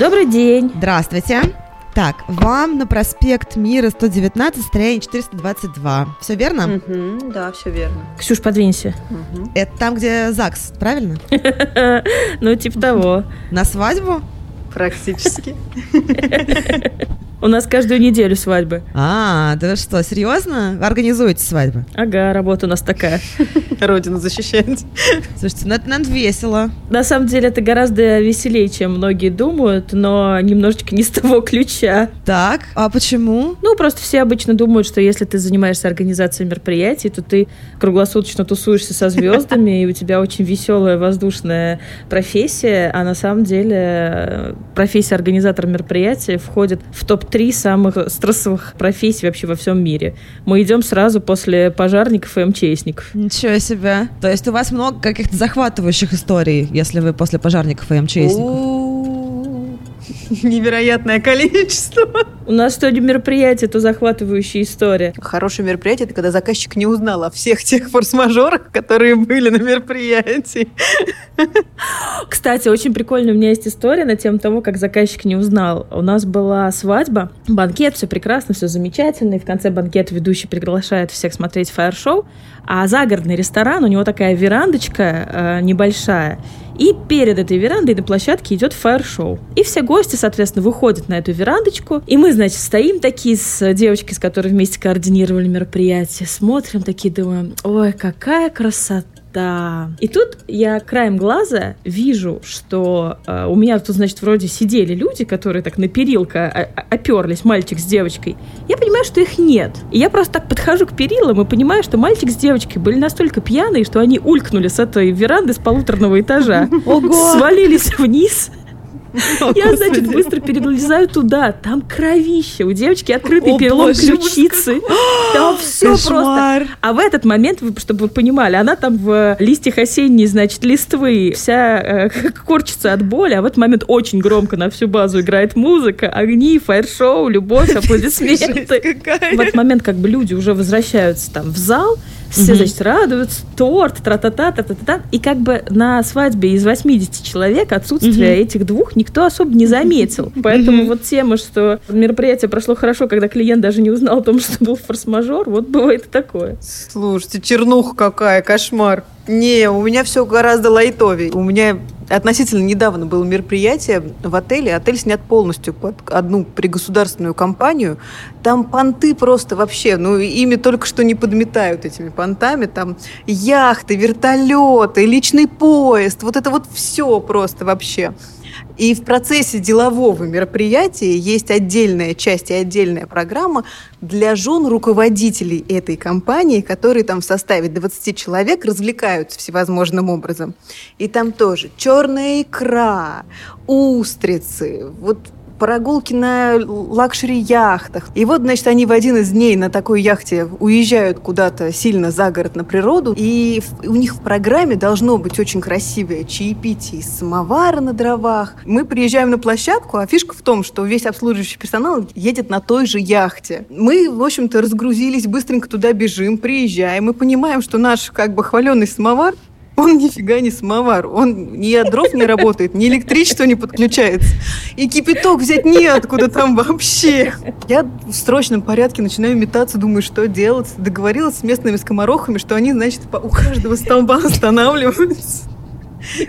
Добрый день. Здравствуйте. Так, вам на проспект Мира 119, строение 422. Все верно? Угу, да, все верно. Ксюш, подвинься. Угу. Это там, где ЗАГС, правильно? Ну, типа того. На свадьбу? Практически. У нас каждую неделю свадьбы. А, да вы что, серьезно? Организуете свадьбы? Ага, работа у нас такая. Родину защищать. Слушайте, ну это, наверное, весело. На самом деле это гораздо веселее, чем многие думают, но немножечко не с того ключа. Так, а почему? Ну, просто все обычно думают, что если ты занимаешься организацией мероприятий, то ты круглосуточно тусуешься со звездами, и у тебя очень веселая воздушная профессия, а на самом деле э, профессия организатора мероприятия входит в топ-3 самых стрессовых профессий вообще во всем мире. Мы идем сразу после пожарников и МЧСников. Ничего себе. То есть у вас много каких-то захватывающих историй, если вы после пожарников и МЧСников? Невероятное количество. У нас что мероприятие, то захватывающая история. Хорошее мероприятие, это когда заказчик не узнал о всех тех форс-мажорах, которые были на мероприятии. Кстати, очень прикольная у меня есть история на тему того, как заказчик не узнал. У нас была свадьба, банкет, все прекрасно, все замечательно, и в конце банкета ведущий приглашает всех смотреть фаер-шоу, а загородный ресторан, у него такая верандочка э, небольшая, и перед этой верандой на площадке идет фаер-шоу. И все гости, соответственно, выходят на эту верандочку. И мы, значит, стоим такие с девочкой, с которой вместе координировали мероприятие, смотрим такие, думаем, ой, какая красота да. И тут я краем глаза вижу, что э, у меня тут, значит, вроде сидели люди, которые так на перилка оперлись, мальчик с девочкой. Я понимаю, что их нет. И я просто так подхожу к перилам и понимаю, что мальчик с девочкой были настолько пьяные, что они улькнули с этой веранды с полуторного этажа. Ого! Свалились вниз я, значит, быстро перелезаю туда. Там кровище. У девочки открытый перелом ключицы. Там все просто. А в этот момент, чтобы вы понимали, она там в листьях осенней, значит, листвы вся э, корчится от боли, а в этот момент очень громко на всю базу играет музыка, огни, фаер-шоу, любовь, аплодисменты. В этот момент как бы люди уже возвращаются там в зал, все, значит, радуются, торт, тра-та-та, та-та-та. И как бы на свадьбе из 80 человек отсутствие этих двух никто особо не заметил. Поэтому вот тема, что мероприятие прошло хорошо, когда клиент даже не узнал о том, что был форс-мажор, вот бывает и такое. Слушайте, чернуха какая, кошмар. Не, у меня все гораздо лайтовее. У меня относительно недавно было мероприятие в отеле. Отель снят полностью под одну пригосударственную компанию. Там понты просто вообще, ну, ими только что не подметают этими понтами. Там яхты, вертолеты, личный поезд. Вот это вот все просто вообще. И в процессе делового мероприятия есть отдельная часть и отдельная программа для жен руководителей этой компании, которые там в составе 20 человек развлекаются всевозможным образом. И там тоже черная икра, устрицы, вот прогулки на лакшери-яхтах. И вот, значит, они в один из дней на такой яхте уезжают куда-то сильно за город на природу, и у них в программе должно быть очень красивое чаепитие из самовара на дровах. Мы приезжаем на площадку, а фишка в том, что весь обслуживающий персонал едет на той же яхте. Мы, в общем-то, разгрузились, быстренько туда бежим, приезжаем, и понимаем, что наш как бы хваленый самовар он нифига не самовар. Он ни от дров не работает, ни электричество не подключается. И кипяток взять неоткуда там вообще. Я в срочном порядке начинаю метаться, думаю, что делать. Договорилась с местными скоморохами, что они, значит, у каждого столба останавливаются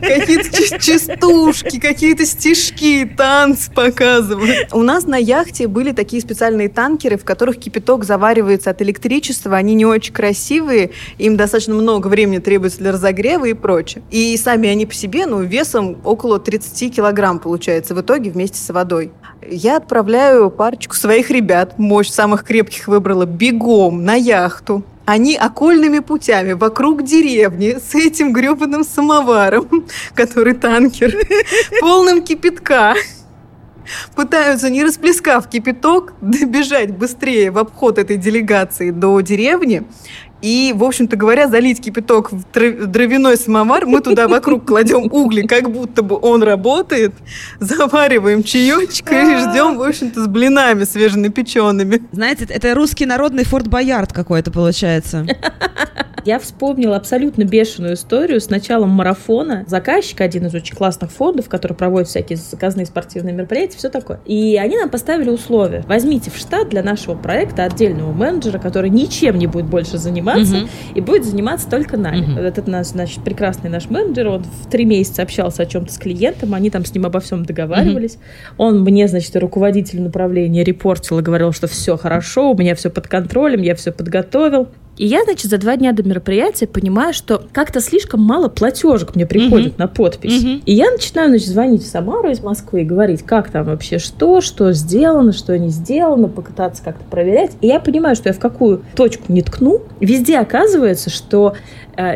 Какие-то частушки, какие-то стишки, танцы показывают. У нас на яхте были такие специальные танкеры, в которых кипяток заваривается от электричества. Они не очень красивые, им достаточно много времени требуется для разогрева и прочее. И сами они по себе, ну, весом около 30 килограмм получается в итоге вместе с водой. Я отправляю парочку своих ребят, мощь самых крепких выбрала, бегом на яхту они окольными путями вокруг деревни с этим гребаным самоваром, который танкер, полным кипятка, пытаются, не расплескав кипяток, добежать быстрее в обход этой делегации до деревни и, в общем-то говоря, залить кипяток в дровяной самовар, мы туда вокруг кладем угли, как будто бы он работает, завариваем чаечек и ждем, в общем-то, с блинами свеженапеченными. Знаете, это русский народный Форт Боярд какой-то получается. Я вспомнила абсолютно бешеную историю с началом марафона. Заказчик, один из очень классных фондов, который проводит всякие заказные спортивные мероприятия, все такое. И они нам поставили условия. Возьмите в штат для нашего проекта отдельного менеджера, который ничем не будет больше заниматься угу. и будет заниматься только нами. Угу. Этот наш, значит, прекрасный наш менеджер, он в три месяца общался о чем-то с клиентом, они там с ним обо всем договаривались. Угу. Он мне, значит, руководитель направления репортил и говорил, что все хорошо, у меня все под контролем, я все подготовил. И я, значит, за два дня до мероприятия понимаю, что как-то слишком мало платежек мне приходит mm-hmm. на подпись. Mm-hmm. И я начинаю, значит, звонить в Самару из Москвы и говорить, как там вообще что, что сделано, что не сделано, попытаться как-то проверять. И я понимаю, что я в какую точку не ткну. Везде оказывается, что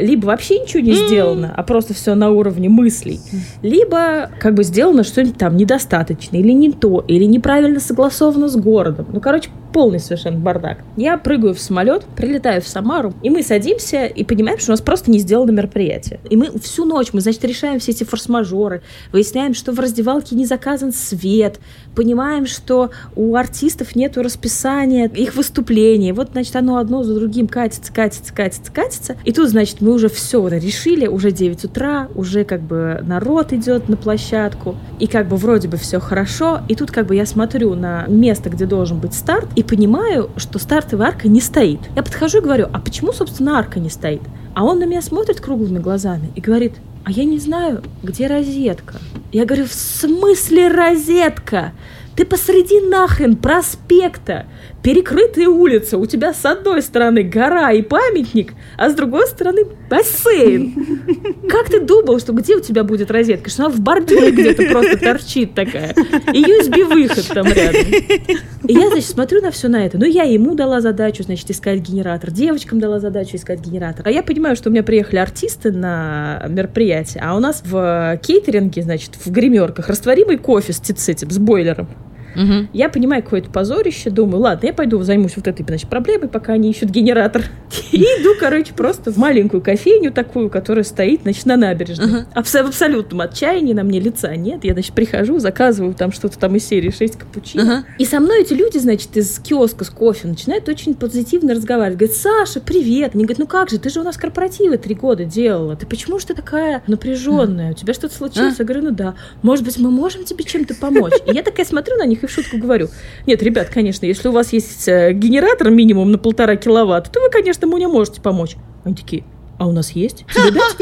либо вообще ничего не сделано, а просто все на уровне мыслей, либо как бы сделано что-нибудь там недостаточно, или не то, или неправильно согласовано с городом. Ну, короче, полный совершенно бардак. Я прыгаю в самолет, прилетаю в Самару, и мы садимся и понимаем, что у нас просто не сделано мероприятие. И мы всю ночь, мы, значит, решаем все эти форс-мажоры, выясняем, что в раздевалке не заказан свет, понимаем, что у артистов нету расписания их выступлений. Вот, значит, оно одно за другим катится, катится, катится, катится. И тут, значит, мы уже все решили, уже 9 утра, уже как бы народ идет на площадку, и как бы вроде бы все хорошо. И тут как бы я смотрю на место, где должен быть старт, и понимаю, что стартовая арка не стоит. Я подхожу и говорю, а почему, собственно, арка не стоит? А он на меня смотрит круглыми глазами и говорит, а я не знаю, где розетка. Я говорю, в смысле розетка? Ты посреди нахрен проспекта перекрытые улицы, у тебя с одной стороны гора и памятник, а с другой стороны бассейн. Как ты думал, что где у тебя будет розетка? Что она в бордюре где-то просто торчит такая. И USB-выход там рядом. И я, значит, смотрю на все на это. Ну, я ему дала задачу, значит, искать генератор. Девочкам дала задачу искать генератор. А я понимаю, что у меня приехали артисты на мероприятие, а у нас в кейтеринге, значит, в гримерках растворимый кофе с, с этим, с бойлером. Угу. Я понимаю какое-то позорище, думаю, ладно, я пойду займусь вот этой, значит, проблемой, пока они ищут генератор. И иду, короче, просто в маленькую кофейню такую, которая стоит, значит, на набережной. В абсолютном отчаянии, на мне лица нет. Я, значит, прихожу, заказываю там что-то там из серии 6 капучино. И со мной эти люди, значит, из киоска с кофе начинают очень позитивно разговаривать. Говорят, Саша, привет. Они говорят, ну как же, ты же у нас корпоративы три года делала. Ты почему же ты такая напряженная? У тебя что-то случилось? Я говорю, ну да. Может быть, мы можем тебе чем-то помочь? И я такая смотрю на них и в шутку говорю, нет, ребят, конечно, если у вас есть э, генератор минимум на полтора киловатта, то вы, конечно, мне можете помочь. Они такие, а у нас есть? Тебе дать?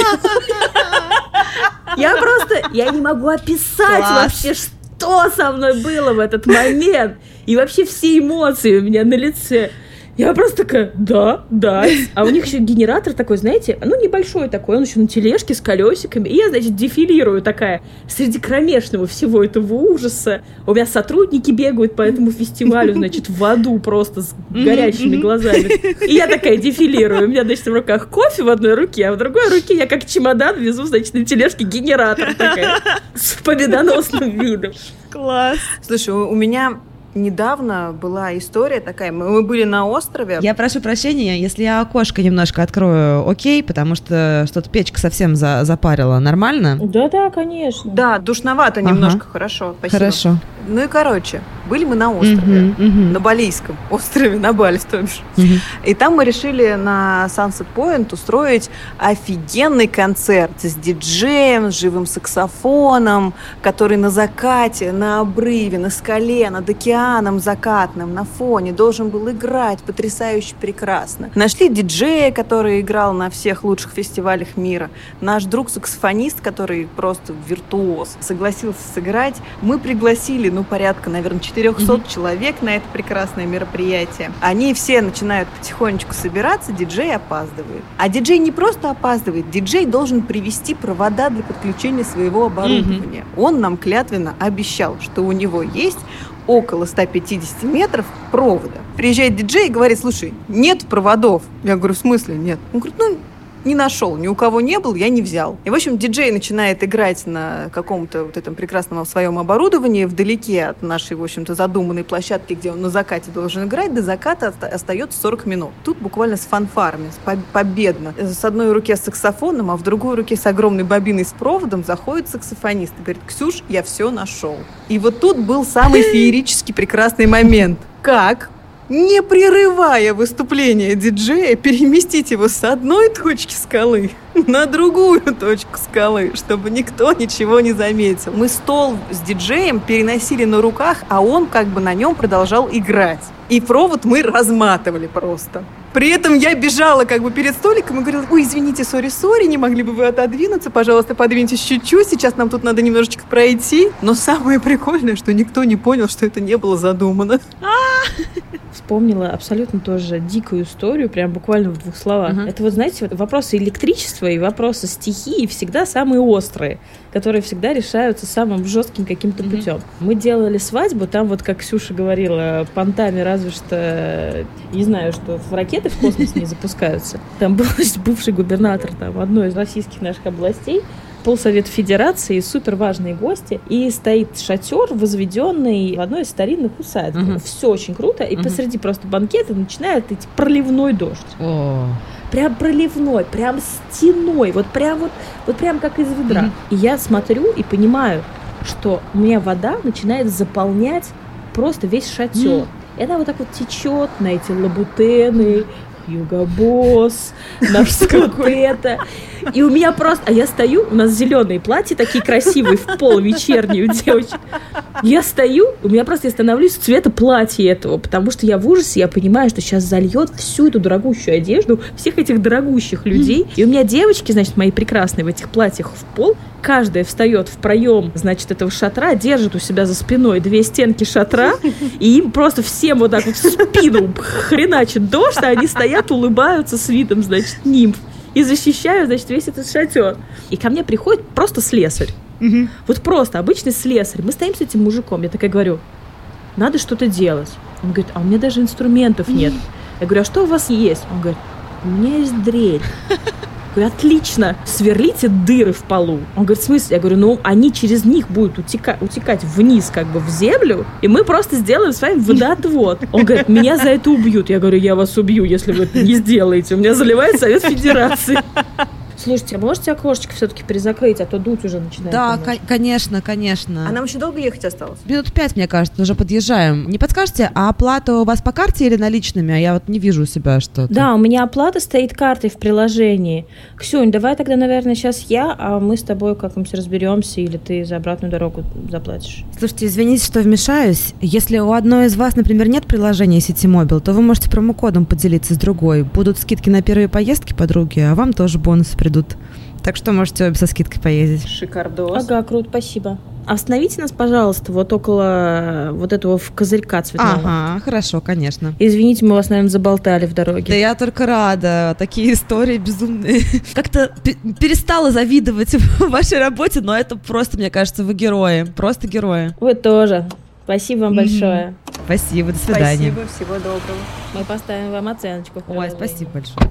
Я просто, я не могу описать вообще, что со мной было в этот момент. И вообще все эмоции у меня на лице. Я просто такая, да, да. А у них еще генератор такой, знаете, ну, небольшой такой, он еще на тележке с колесиками. И я, значит, дефилирую такая среди кромешного всего этого ужаса. У меня сотрудники бегают по этому фестивалю, значит, в аду просто с горящими глазами. И я такая дефилирую. У меня, значит, в руках кофе в одной руке, а в другой руке я как чемодан везу, значит, на тележке генератор такая с победоносным видом. Класс. Слушай, у меня недавно была история такая. Мы, мы были на острове. Я прошу прощения, если я окошко немножко открою, окей, потому что что-то печка совсем за, запарила. Нормально? Да-да, конечно. Да, душновато ага. немножко, хорошо. Спасибо. Хорошо. Ну и короче, были мы на острове, uh-huh, uh-huh. на Балийском острове, на Бали, то бишь. Uh-huh. И там мы решили на Sunset Point устроить офигенный концерт с диджеем, с живым саксофоном, который на закате, на обрыве, на скале, над океаном закатным, на фоне должен был играть потрясающе прекрасно. Нашли диджея, который играл на всех лучших фестивалях мира. Наш друг-саксофонист, который просто виртуоз, согласился сыграть. Мы пригласили ну, порядка, наверное, 400 mm-hmm. человек на это прекрасное мероприятие. Они все начинают потихонечку собираться, диджей опаздывает. А диджей не просто опаздывает, диджей должен привести провода для подключения своего оборудования. Mm-hmm. Он нам клятвенно обещал, что у него есть около 150 метров провода. Приезжает диджей и говорит, слушай, нет проводов. Я говорю, в смысле нет? Он говорит, ну, Не нашел, ни у кого не был, я не взял. И, в общем, диджей начинает играть на каком-то вот этом прекрасном своем оборудовании вдалеке от нашей, в общем-то, задуманной площадки, где он на закате должен играть. До заката остается 40 минут. Тут буквально с фанфарами, с победно. С одной руки с саксофоном, а в другой руке с огромной бобиной с проводом заходит саксофонист и говорит, Ксюш, я все нашел. И вот тут был самый феерический прекрасный момент. Как не прерывая выступление диджея, переместить его с одной точки скалы на другую точку скалы, чтобы никто ничего не заметил. Мы стол с диджеем переносили на руках, а он как бы на нем продолжал играть. И провод мы разматывали просто. При этом я бежала как бы перед столиком и говорила, ой, извините, сори, сори, не могли бы вы отодвинуться, пожалуйста, подвиньтесь чуть-чуть, сейчас нам тут надо немножечко пройти. Но самое прикольное, что никто не понял, что это не было задумано. Вспомнила абсолютно тоже дикую историю, прям буквально в двух словах. Uh-huh. Это вот, знаете, вот вопросы электричества и вопросы стихии всегда самые острые, которые всегда решаются самым жестким каким-то uh-huh. путем. Мы делали свадьбу, там вот, как Ксюша говорила, понтами разве что, не знаю, что в ракеты в космос не запускаются. Там был бывший губернатор там, одной из российских наших областей, полсовет федерации, супер важные гости, и стоит шатер, возведенный в одной из старинных усадеб. Угу. Все очень круто, и угу. посреди просто банкета начинает идти проливной дождь. О. Прям проливной, прям стеной, вот прям вот, вот прям как из ведра. Угу. И я смотрю и понимаю, что у меня вода начинает заполнять просто весь шатер. И она вот так вот течет на эти лабутены, Юга Босс, наш это. И у меня просто... А я стою, у нас зеленые платья такие красивые, в пол вечерние у девочек. Я стою, у меня просто я становлюсь цвета платья этого, потому что я в ужасе, я понимаю, что сейчас зальет всю эту дорогущую одежду всех этих дорогущих людей. И у меня девочки, значит, мои прекрасные в этих платьях в пол, каждая встает в проем, значит, этого шатра, держит у себя за спиной две стенки шатра, и им просто всем вот так вот в спину хреначит дождь, а они стоят, улыбаются с видом, значит, нимф. И защищают, значит, весь этот шатер. И ко мне приходит просто слесарь. Угу. Вот просто обычный слесарь. Мы стоим с этим мужиком. Я такая говорю, надо что-то делать. Он говорит, а у меня даже инструментов нет. Я говорю, а что у вас есть? Он говорит, у меня есть дрель. Говорю, отлично, сверлите дыры в полу. Он говорит, в смысле? Я говорю, ну, они через них будут утека- утекать вниз, как бы в землю, и мы просто сделаем с вами водоотвод. Он говорит, меня за это убьют. Я говорю, я вас убью, если вы это не сделаете. У меня заливает Совет Федерации. Слушайте, а можете окошечко все-таки перезакрыть, а то дуть уже начинает. Да, конечно, конечно. А нам еще долго ехать осталось? Минут пять, мне кажется, уже подъезжаем. Не подскажете, а оплата у вас по карте или наличными? А я вот не вижу у себя что-то. Да, у меня оплата стоит картой в приложении. Ксюнь, давай тогда, наверное, сейчас я, а мы с тобой как-нибудь разберемся, или ты за обратную дорогу заплатишь. Слушайте, извините, что вмешаюсь. Если у одной из вас, например, нет приложения сети Мобил, то вы можете промокодом поделиться с другой. Будут скидки на первые поездки подруги, а вам тоже бонусы придут придут. Так что можете обе со скидкой поездить. Шикардос. Ага, круто, спасибо. Остановите нас, пожалуйста, вот около вот этого козырька цветного. Ага, хорошо, конечно. Извините, мы вас, наверное, заболтали в дороге. Да я только рада. Такие истории безумные. Как-то перестала завидовать вашей работе, но это просто, мне кажется, вы герои. Просто герои. Вы тоже. Спасибо вам большое. Спасибо, до свидания. Спасибо, всего доброго. Мы поставим вам оценочку. Ой, спасибо большое.